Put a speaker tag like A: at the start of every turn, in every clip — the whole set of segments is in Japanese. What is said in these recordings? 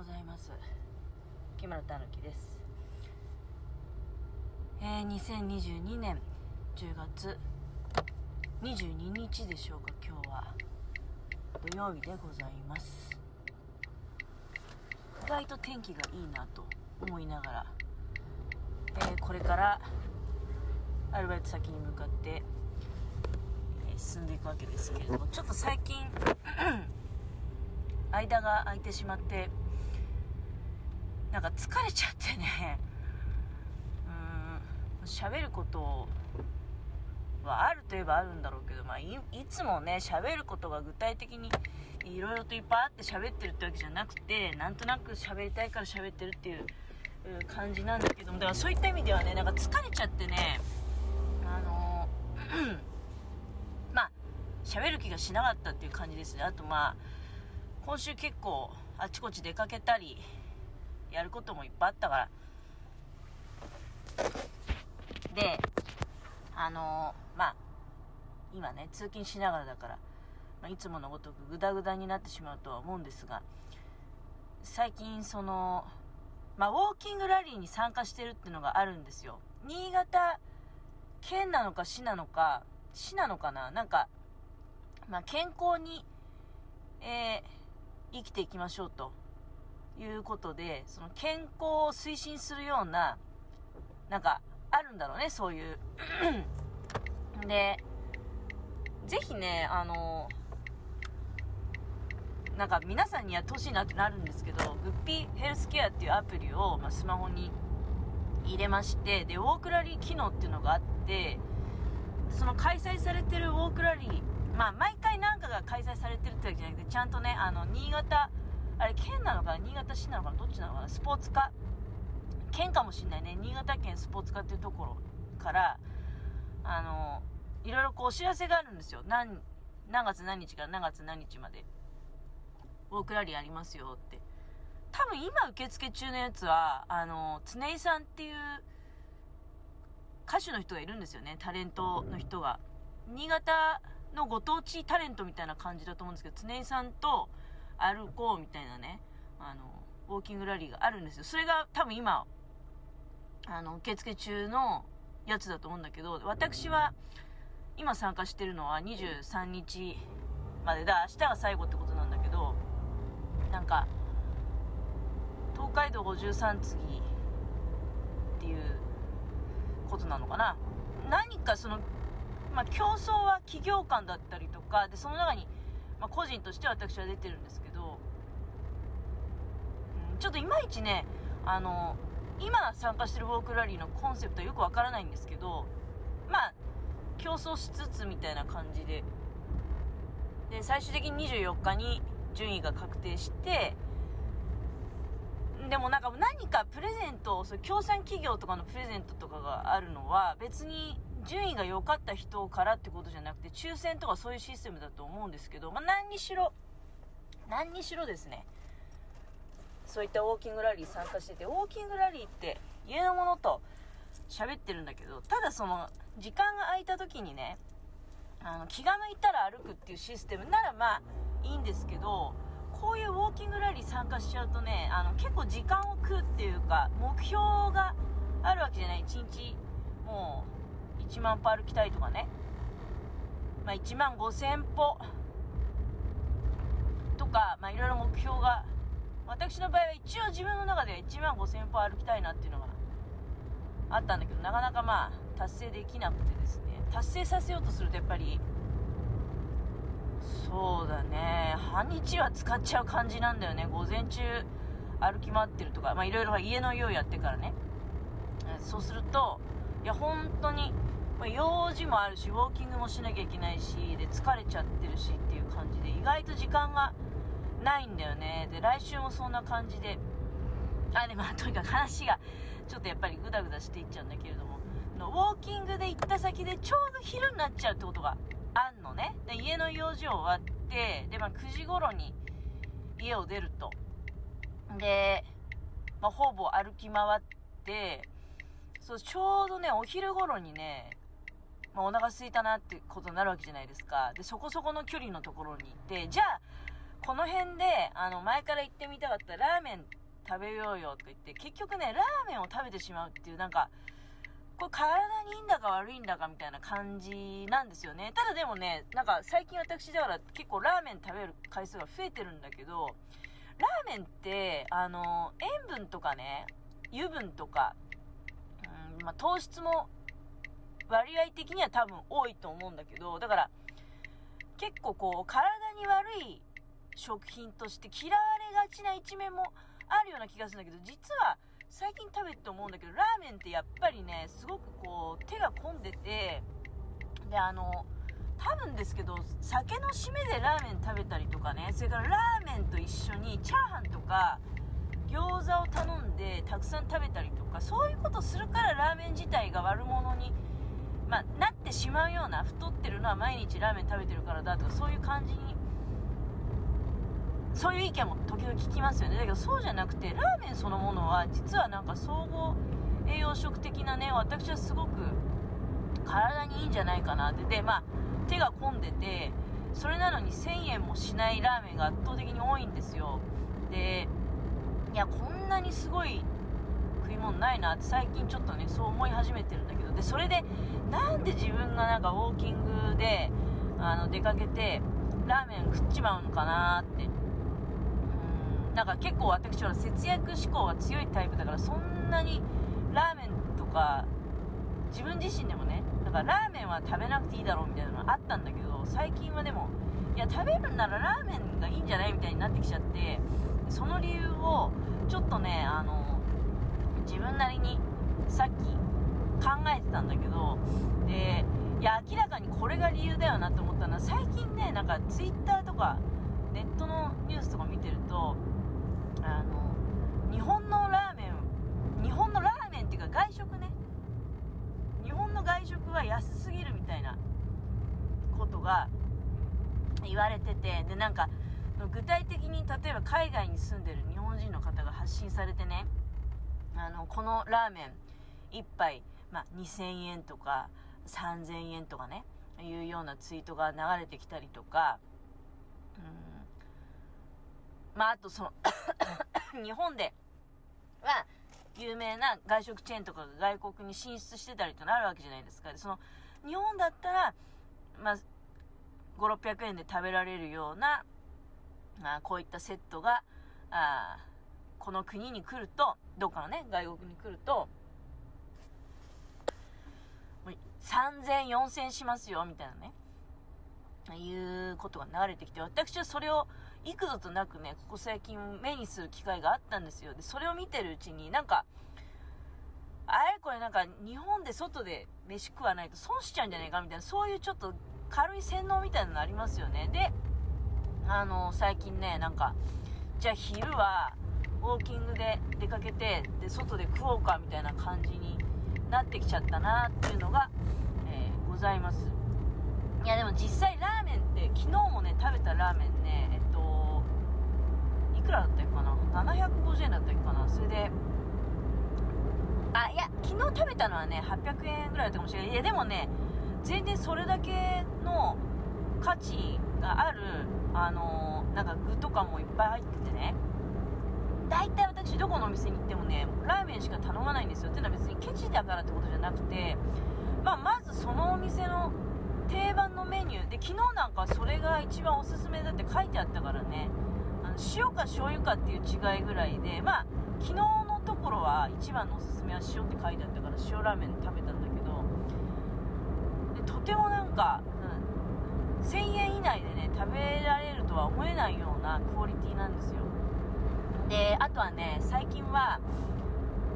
A: ございます。木村たぬきです。えー、2022年10月22日でしょうか今日は。土曜日でございます。意外と天気がいいなと思いながら、えー、これからアルバイト先に向かって、えー、進んでいくわけですけれどもちょっと最近 間が空いてしまってなんか疲れちゃってね。うん。喋ることはあるといえばあるんだろうけど、まあ、いつもね喋ることが具体的にいろいろといっぱいあって喋ってるってわけじゃなくてなんとなく喋りたいから喋ってるっていう感じなんだけどもだからそういった意味ではねなんか疲れちゃってねあの まあ喋る気がしなかったっていう感じですね。あとまあ今週結構あちこち出かけたりやることもいっぱいあったから。であのー、まあ今ね通勤しながらだから、まあ、いつものごとくグダグダになってしまうとは思うんですが最近そのまあ、ウォーキングラリーに参加してるっていうのがあるんですよ。新潟県なのか市なのか市なのかな？なんか、まあ、健康に、えー生きていきましょうと。いうことで、その健康を推進するような、なんか、あるんだろうね、そういう。で、ぜひね、あの、なんか皆さんにやってほしいなってなるんですけど、グッピーヘルスケアっていうアプリを、まあ、スマホに入れまして、で、ウォークラリー機能っていうのがあって、その開催されてるウォークラリーまあ、毎回なんかが開催されてるってわけじゃなくて、ちゃんとね、あの、新潟、あれ、県なのかな？新潟市なのかな？どっちなのかな？スポーツ課。県かもしんないね。新潟県スポーツ課っていうところから、あの、いろいろこうお知らせがあるんですよ。何、何月何日から何月何日まで、ウォークラリーありますよって。多分今受付中のやつは、あの、常井さんっていう歌手の人がいるんですよね。タレントの人が。新潟のご当地タレントみたいな感じだと思うんですけど、常井さんと歩こうみたいなね、あの、ウォーキングラリーがあるんですよ。それが多分今、あの、受付中のやつだと思うんだけど、私は、今参加してるのは23日までだ、明日が最後ってことなんだけど、なんか、東海道53次っていうことなのかな。何かそのまあ、競争は企業間だったりとか、で、その中に、まあ、個人として私は出てるんですけど、ちょっといまいちね、あの、今参加してるウォークラリーのコンセプトよくわからないんですけど、まあ、競争しつつみたいな感じで、で、最終的に24日に順位が確定して、でもなんか何かプレゼント、そ協賛企業とかのプレゼントとかがあるのは別に順位が良かった人からってことじゃなくて、抽選とかそういうシステムだと思うんですけど、まあ、何にしろ、何にしろですね、そういったウォーキングラリー参加してて、ウォーキングラリーって家のものと喋ってるんだけど、ただその、時間が空いた時にね、あの、気が向いたら歩くっていうシステムならまあ、いいんですけど、こういうウォーキングラリー参加しちゃうとね、あの、結構時間を食うっていうか、目標があるわけじゃない。1日、もう、1万歩歩きたいとかね、まあ、1万5000歩とか、まあ、いろいろ目標が私の場合は一応自分の中で1万5000歩歩きたいなっていうのがあったんだけどなかなかまあ達成できなくてですね。達成させようとするとやっぱりそうだね。半日は使っちゃう感じなんだよね。午前中歩き回ってるとかまあいろいろ家の用意やってからね。そうするといや本当に、用事もあるし、ウォーキングもしなきゃいけないし、で、疲れちゃってるしっていう感じで、意外と時間がないんだよね。で、来週もそんな感じで、あ、で、まあ、とにかく話が、ちょっとやっぱりグダグダしていっちゃうんだけれども、のウォーキングで行った先でちょうど昼になっちゃうってことがあんのね。で、家の用事を終わって、で、まあ、9時頃に家を出ると。で、まあ、ほぼ歩き回って、そう、ちょうどね、お昼頃にね、まあ、お腹空いたなってことになるわけじゃないですか。で、そこそこの距離のところに行って、じゃあ、この辺で、あの、前から行ってみたかったラーメン食べようよとか言って、結局ね、ラーメンを食べてしまうっていう、なんか、これ体にいいんだか悪いんだかみたいな感じなんですよね。ただでもね、なんか最近私だから結構ラーメン食べる回数が増えてるんだけど、ラーメンって、あの、塩分とかね、油分とか、うん、まあ、糖質も割合的には多分多いと思うんだけど、だから、結構こう、体に悪い食品として嫌われがちな一面もあるような気がするんだけど、実は最近食べて思うんだけど、ラーメンってやっぱりね、すごくこう、手が込んでて、で、あの、多分ですけど、酒の締めでラーメン食べたりとかね、それからラーメンと一緒にチャーハンとか、餃子を頼んでたくさん食べたりとか、そういうことするからラーメン自体が悪者に、まあ、なってしまうような、太ってるのは毎日ラーメン食べてるからだとか、そういう感じにそういう意見も時々聞きますよね。だけどそうじゃなくてラーメンそのものは実はなんか総合栄養食的なね私はすごく体にいいんじゃないかなって。でまあ手が込んでてそれなのに1000円もしないラーメンが圧倒的に多いんですよ。でいやこんなにすごい食い物ないなって最近ちょっとねそう思い始めてるんだけど。でそれでなんで自分がなんかウォーキングであの出かけてラーメン食っちまうのかなってなんか結構私は節約志向は強いタイプだからそんなにラーメンとか自分自身でもねだからラーメンは食べなくていいだろうみたいなのがあったんだけど最近はでもいや食べるんならラーメンがいいんじゃないみたいになってきちゃってその理由をちょっとねあの自分なりにさっき考えてたんだけどでいや明らかにこれが理由だよなと思ったのは最近ねなんかツイッターとかネットのニュースとか見てるとあの日本のラーメン日本のラーメンっていうか外食ね。日本の外食は安すぎるみたいなことが言われててでなんか具体的に例えば海外に住んでる日本人の方が発信されてね。あのこのラーメン1杯、まあ、2000円とか3000円とかねいうようなツイートが流れてきたりとか、うん。まあ、あとその日本では、有名な外食チェーンとかが外国に進出してたりとなるわけじゃないですか。でその、日本だったら、まあ、5、600円で食べられるような、まあ、こういったセットが、あこの国に来ると、どっかのね、外国に来ると、3000、4000しますよ、みたいなね。いうことが流れてきて、私はそれを幾度となくね、ここ最近目にする機会があったんですよ。で、それを見てるうちになんか、あれ？これなんか日本で外で飯食わないと損しちゃうんじゃないかみたいな、そういうちょっと軽い洗脳みたいなのありますよね。で、あの、最近ね、なんか、じゃあ昼はウォーキングで出かけて、で、外で食おうかみたいな感じになってきちゃったなっていうのが、えー、ございます。いやでも実際ラーメンって昨日もね食べたラーメンねえっといくらだったかな？750円だったっけかな？それであいや昨日食べたのはね800円ぐらいだったかもしれない。いやでもね全然それだけの価値があるあのー、なんか具とかもいっぱい入っててね。大体私どこのお店に行ってもねラーメンしか頼まないんですよ。っていうのは別にケチだからってことじゃなくてまあ、まずそのお店の定番のメニュー。で昨日なんかそれが一番おすすめだって書いてあったからね。あの塩か醤油かっていう違いぐらいでまあ昨日のところは一番のおすすめは塩って書いてあったから塩ラーメン食べたんだけど。でとてもなんか、うん、1000円以内でね食べられるとは思えないようなクオリティなんですよ。であとはね最近は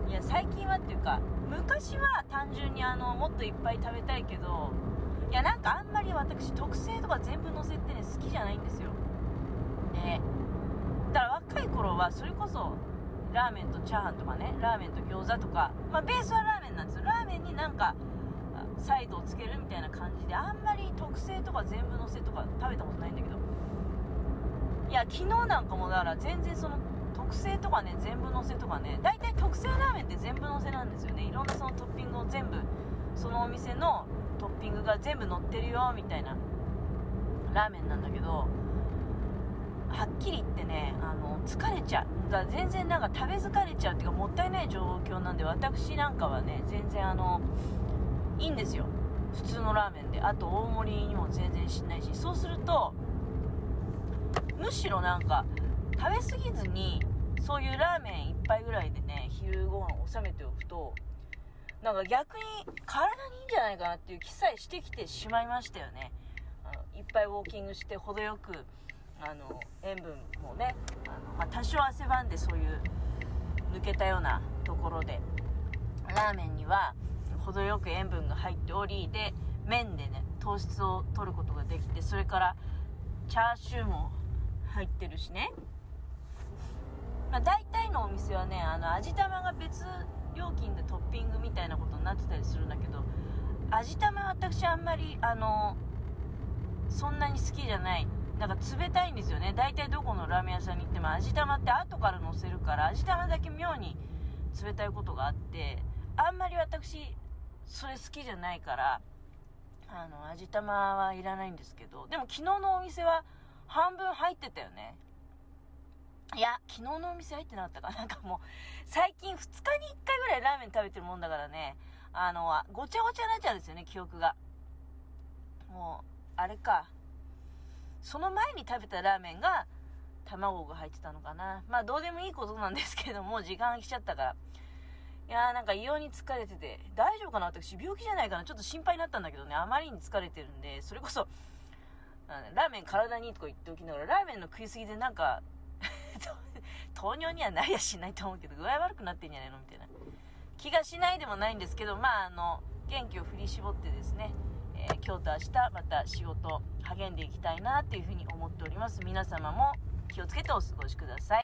A: いや最近はっていうか昔は単純にあのもっといっぱい食べたいけどいやなんかあんまり私特製とか全部乗せってね好きじゃないんですよ。ね。だから若い頃はそれこそラーメンとチャーハンとかねラーメンと餃子とかまあベースはラーメンなんですよ。ラーメンになんかサイドをつけるみたいな感じであんまり特製とか全部乗せとか食べたことないんだけど。いや昨日なんかもだから全然その特製とかね全部乗せとかね大体特製ラーメンって全部乗せなんですよね。いろんなそのトッピングを全部そのお店のトッピングが全部乗ってるよみたいなラーメンなんだけどはっきり言ってねあの疲れちゃう。だ全然なんか食べ疲れちゃうっていうかもったいない状況なんで私なんかはね全然あのいいんですよ。普通のラーメンで。あと大盛りにも全然しないし。そうするとむしろなんか食べ過ぎずにそういうラーメン1杯ぐらいでね昼ご飯を収めておくとなんか逆に体にいいんじゃないかなっていう気さえしてきてしまいましたよね。あのいっぱいウォーキングして程よくあの塩分もねあの、まあ、多少汗ばんでそういう抜けたようなところでラーメンには程よく塩分が入っておりで麺でね糖質を取ることができてそれからチャーシューも入ってるしね、まあ、大体のお店はねあの味玉が別料金でトッピングみたいなことになってたりするんだけど味玉は私あんまりあのそんなに好きじゃない。なんか冷たいんですよね。大体どこのラーメン屋さんに行っても味玉って後から乗せるから味玉だけ妙に冷たいことがあってあんまり私それ好きじゃないからあの味玉はいらないんですけどでも昨日のお店は半分入ってたよね。いや昨日のお店入ってなかったかな。んかもう最近2日に1回ぐらいラーメン食べてるもんだからね。あのごちゃごちゃになっちゃうんですよね記憶が。もうあれか。その前に食べたラーメンが卵が入ってたのかな。まあどうでもいいことなんですけども時間が来ちゃったから。いやーなんか異様に疲れてて、大丈夫かな？私病気じゃないかなちょっと心配になったんだけどね、あまりに疲れてるんで、それこそ、ラーメン体にいいとか言っておきながら、ラーメンの食いすぎでなんか 糖尿にはないやしないと思うけど、具合悪くなってんじゃないのみたいな気がしないでもないんですけど、まああの、元気を振り絞ってですね、えー、今日と明日また仕事励んでいきたいなっていうふうに思っております。皆様も気をつけてお過ごしください。